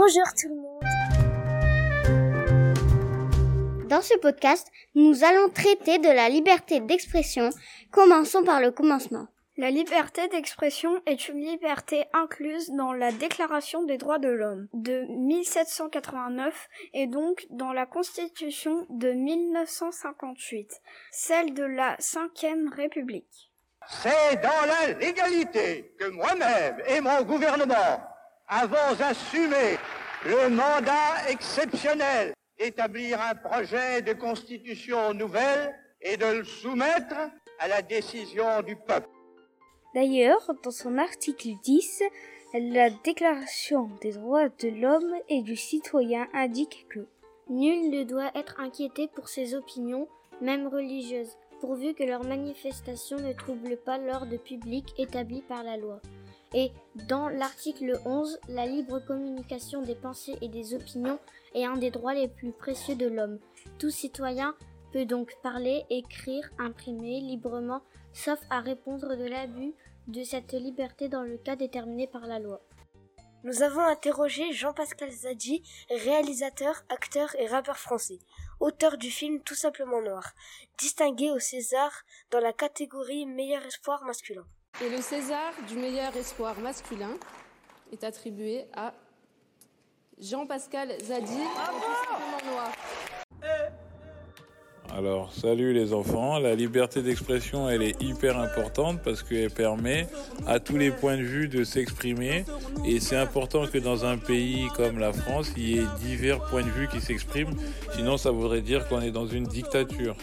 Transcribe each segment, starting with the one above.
Bonjour tout le monde. Dans ce podcast, nous allons traiter de la liberté d'expression. Commençons par le commencement. La liberté d'expression est une liberté incluse dans la Déclaration des droits de l'homme de 1789 et donc dans la Constitution de 1958, celle de la Cinquième République. C'est dans la légalité que moi-même et mon gouvernement avons assumé le mandat exceptionnel d'établir un projet de constitution nouvelle et de le soumettre à la décision du peuple. D'ailleurs, dans son article 10, la Déclaration des droits de l'homme et du citoyen indique que Nul ne doit être inquiété pour ses opinions, même religieuses, pourvu que leurs manifestations ne troublent pas l'ordre public établi par la loi. Et dans l'article 11, la libre communication des pensées et des opinions est un des droits les plus précieux de l'homme. Tout citoyen peut donc parler, écrire, imprimer librement, sauf à répondre de l'abus de cette liberté dans le cas déterminé par la loi. Nous avons interrogé Jean-Pascal Zadi, réalisateur, acteur et rappeur français, auteur du film Tout simplement noir, distingué au César dans la catégorie meilleur espoir masculin. Et le César du meilleur espoir masculin est attribué à Jean-Pascal Zadi, noir. Alors, salut les enfants. La liberté d'expression, elle est hyper importante parce qu'elle permet à tous les points de vue de s'exprimer. Et c'est important que dans un pays comme la France, il y ait divers points de vue qui s'expriment. Sinon, ça voudrait dire qu'on est dans une dictature.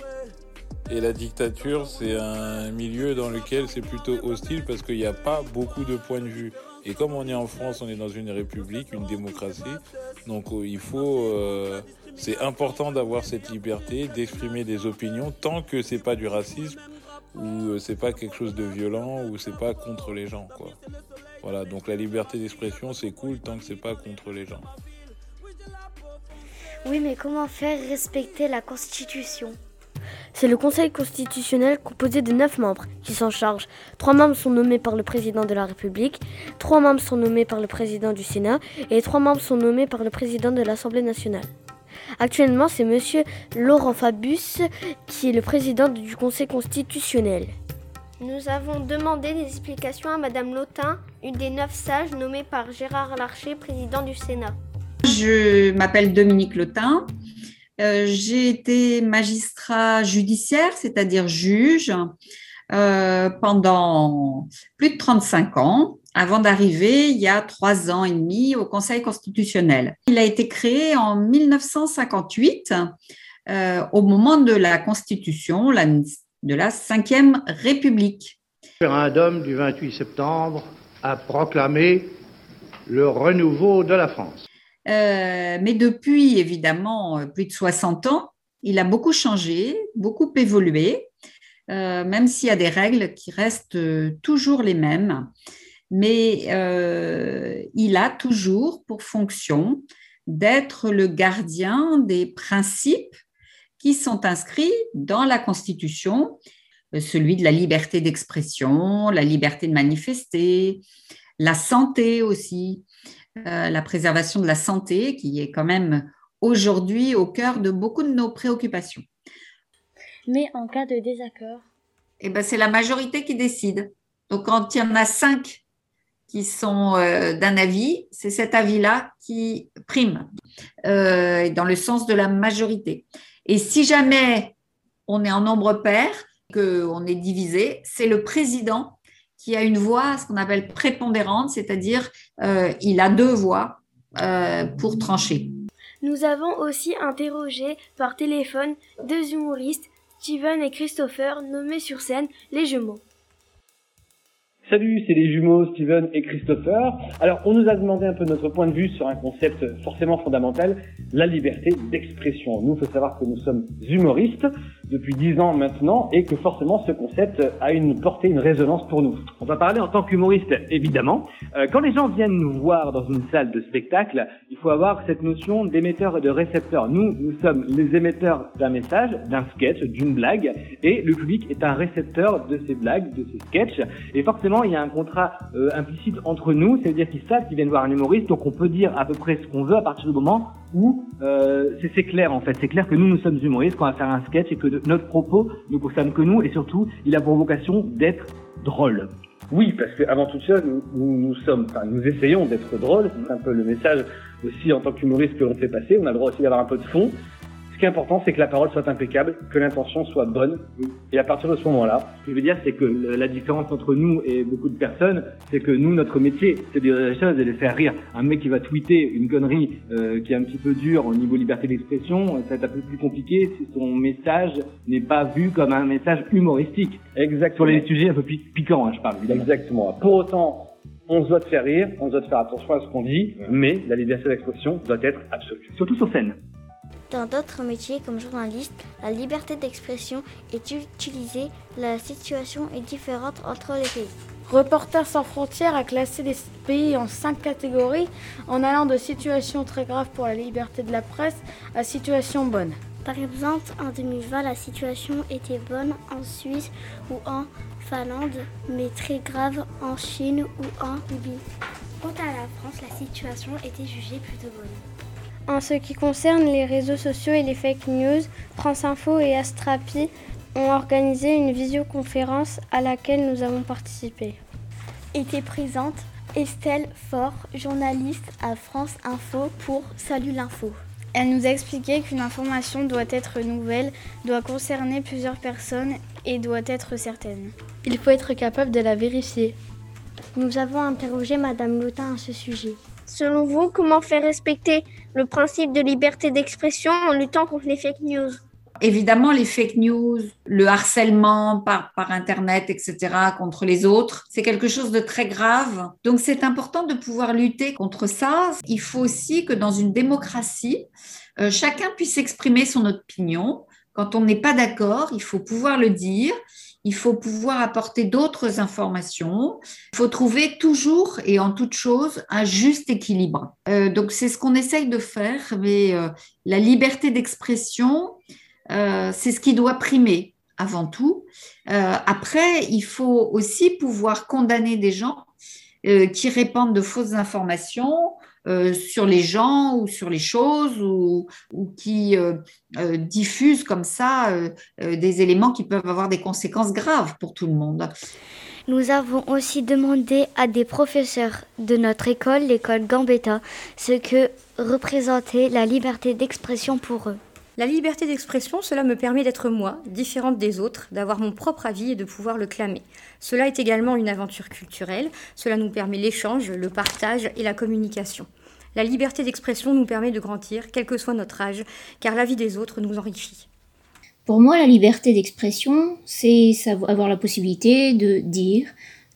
Et la dictature, c'est un milieu dans lequel c'est plutôt hostile parce qu'il n'y a pas beaucoup de points de vue. Et comme on est en France, on est dans une république, une démocratie. Donc euh, il faut, euh, c'est important d'avoir cette liberté d'exprimer des opinions tant que c'est pas du racisme ou euh, c'est pas quelque chose de violent ou c'est pas contre les gens, quoi. Voilà. Donc la liberté d'expression, c'est cool tant que c'est pas contre les gens. Oui, mais comment faire respecter la Constitution? C'est le Conseil constitutionnel composé de 9 membres qui s'en chargent. Trois membres sont nommés par le président de la République, trois membres sont nommés par le président du Sénat et trois membres sont nommés par le président de l'Assemblée nationale. Actuellement, c'est monsieur Laurent Fabius qui est le président du Conseil constitutionnel. Nous avons demandé des explications à madame Lautin, une des neuf sages nommées par Gérard Larcher, président du Sénat. Je m'appelle Dominique Lautin. Euh, j'ai été magistrat judiciaire, c'est-à-dire juge, euh, pendant plus de 35 ans, avant d'arriver il y a trois ans et demi au Conseil constitutionnel. Il a été créé en 1958, euh, au moment de la Constitution de la Ve République. Le référendum du 28 septembre a proclamé le renouveau de la France. Euh, mais depuis, évidemment, euh, plus de 60 ans, il a beaucoup changé, beaucoup évolué, euh, même s'il y a des règles qui restent toujours les mêmes. Mais il a toujours pour fonction d'être le gardien des principes qui sont inscrits dans la Constitution, celui de la liberté d'expression, la liberté de manifester, la santé aussi, euh, la préservation de la santé, qui est quand même aujourd'hui au cœur de beaucoup de nos préoccupations. Mais en cas de désaccord? Eh ben, C'est la majorité qui décide. Donc quand il y en a cinq qui sont euh, d'un avis, c'est cet avis-là qui prime, euh, dans le sens de la majorité. Et si jamais on est en nombre pair, qu'on est divisé, c'est le président qui a une voix, ce qu'on appelle prépondérante, c'est-à-dire euh, il a deux voix euh, pour trancher. Nous avons aussi interrogé par téléphone deux humoristes, Steven et Christopher, nommés sur scène les jumeaux. Salut, c'est les jumeaux Steven et Christopher. Alors, on nous a demandé un peu notre point de vue sur un concept forcément fondamental, la liberté d'expression. Nous, il faut savoir que nous sommes humoristes. Depuis dix ans maintenant et que forcément ce concept a une portée, une résonance pour nous. On va parler en tant qu'humoriste, évidemment. Euh, quand les gens viennent nous voir dans une salle de spectacle, il faut avoir cette notion d'émetteur et de récepteur. Nous, nous sommes les émetteurs d'un message, d'un sketch, d'une blague, et le public est un récepteur de ces blagues, de ces sketchs. Et forcément, il y a un contrat euh, implicite entre nous, c'est-à-dire qu'ils savent qu'ils viennent voir un humoriste, donc on peut dire à peu près ce qu'on veut à partir du moment où euh, c'est clair en fait. C'est clair que nous, nous sommes humoristes, qu'on va faire un sketch et que notre propos ne concerne que nous, et surtout, il a pour vocation d'être drôle. Oui, parce qu'avant toute chose, nous, nous essayons d'être drôles. C'est un peu le message aussi en tant qu'humoriste que l'on fait passer. On a le droit aussi d'avoir un peu de fond. Ce qui est important, c'est que la parole soit impeccable, que l'intention soit bonne. Et à partir de ce moment-là, ce que je veux dire, c'est que la différence entre nous et beaucoup de personnes, c'est que nous, notre métier, c'est de dire des choses et de faire rire. Un mec qui va tweeter une connerie euh, qui est un petit peu dure au niveau liberté d'expression, ça va être un peu plus compliqué si son message n'est pas vu comme un message humoristique. Exactement. Sur les sujets un peu piquants, hein, je parle. Évidemment. Exactement. Pour autant, on se doit de faire rire, on se doit de faire attention à ce qu'on dit, mais la liberté d'expression doit être absolue. Surtout sur scène. Dans d'autres métiers comme journaliste, la liberté d'expression est utilisée, la situation est différente entre les pays. Reporters sans frontières a classé les pays en cinq catégories en allant de situation très grave pour la liberté de la presse à situation bonne. Par exemple, en 2020, la situation était bonne en Suisse ou en Finlande, mais très grave en Chine ou en Libye. Quant à la France, la situation était jugée plutôt bonne. En ce qui concerne les réseaux sociaux et les fake news, France Info et Astrapi ont organisé une visioconférence à laquelle nous avons participé. Était présente Estelle Faure, journaliste à France Info pour Salut l'info. Elle nous a expliqué qu'une information doit être nouvelle, doit concerner plusieurs personnes et doit être certaine. Il faut être capable de la vérifier. Nous avons interrogé Madame Lotin à ce sujet. Selon vous, comment faire respecter le principe de liberté d'expression en luttant contre les fake news Évidemment, les fake news, le harcèlement par, par Internet, etc., contre les autres, c'est quelque chose de très grave. Donc, c'est important de pouvoir lutter contre ça. Il faut aussi que dans une démocratie, euh, chacun puisse exprimer son opinion. Quand on n'est pas d'accord, il faut pouvoir le dire il faut pouvoir apporter d'autres informations. Il faut trouver toujours et en toute chose un juste équilibre. Euh, donc c'est ce qu'on essaye de faire, mais euh, la liberté d'expression, euh, c'est ce qui doit primer avant tout. après, il faut aussi pouvoir condamner des gens qui répandent de fausses informations euh, sur les gens ou sur les choses ou, qui euh, euh, diffusent comme ça des éléments qui peuvent avoir des conséquences graves pour tout le monde. Nous avons aussi demandé à des professeurs de notre école, l'école Gambetta, ce que représentait la liberté d'expression pour eux. La liberté d'expression, cela me permet d'être moi, différente des autres, d'avoir mon propre avis et de pouvoir le clamer. Cela est également une aventure culturelle, cela nous permet l'échange, le partage et la communication. La liberté d'expression nous permet de grandir, quel que soit notre âge, car la vie des autres nous enrichit. Pour moi, la liberté d'expression, c'est avoir la possibilité de dire,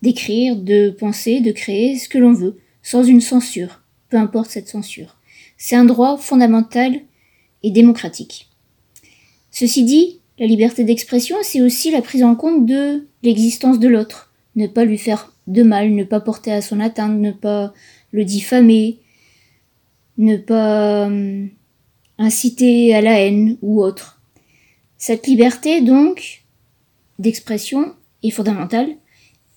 d'écrire, de penser, de créer ce que l'on veut, sans une censure, peu importe cette censure. C'est un droit fondamental et démocratique. Ceci dit, la liberté d'expression, c'est aussi la prise en compte de l'existence de l'autre. Ne pas lui faire de mal, ne pas porter à son atteinte, ne pas le diffamer, ne pas euh, inciter à la haine ou autre. Cette liberté, donc, d'expression est fondamentale,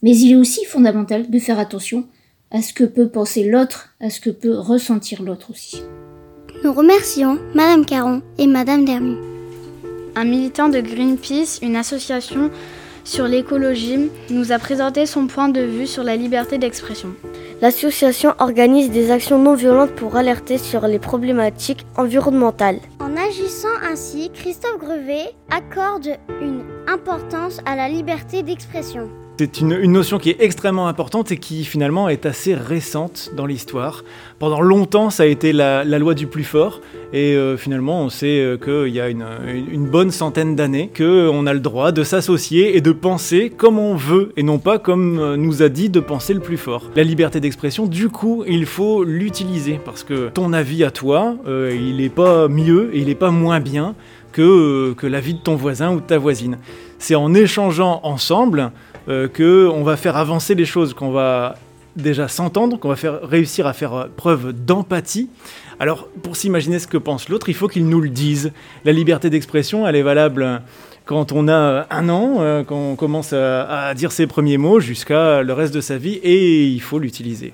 mais il est aussi fondamental de faire attention à ce que peut penser l'autre, à ce que peut ressentir l'autre aussi. Nous remercions Madame Caron et Madame Dermy. Un militant de Greenpeace, une association sur l'écologie, nous a présenté son point de vue sur la liberté d'expression. L'association organise des actions non violentes pour alerter sur les problématiques environnementales. En agissant ainsi, Christophe Grevet accorde une importance à la liberté d'expression. C'est une, notion qui est extrêmement importante et qui finalement est assez récente dans l'histoire. Pendant longtemps, ça a été la, loi du plus fort et euh, finalement, on sait euh, qu'il y a une, bonne centaine d'années qu'on a le droit de s'associer et de penser comme on veut et non pas comme euh, nous a dit de penser le plus fort. La liberté d'expression, du coup, il faut l'utiliser parce que ton avis à toi, il n'est pas mieux et il n'est pas moins bien que, que la vie de ton voisin ou de ta voisine. C'est en échangeant ensemble euh, qu'on va faire avancer les choses, qu'on va déjà s'entendre, qu'on va faire, réussir à faire preuve d'empathie. Alors, pour s'imaginer ce que pense l'autre, il faut qu'il nous le dise. La liberté d'expression, elle est valable quand on a un an, euh, quand on commence à, à dire ses premiers mots, jusqu'à le reste de sa vie, et il faut l'utiliser.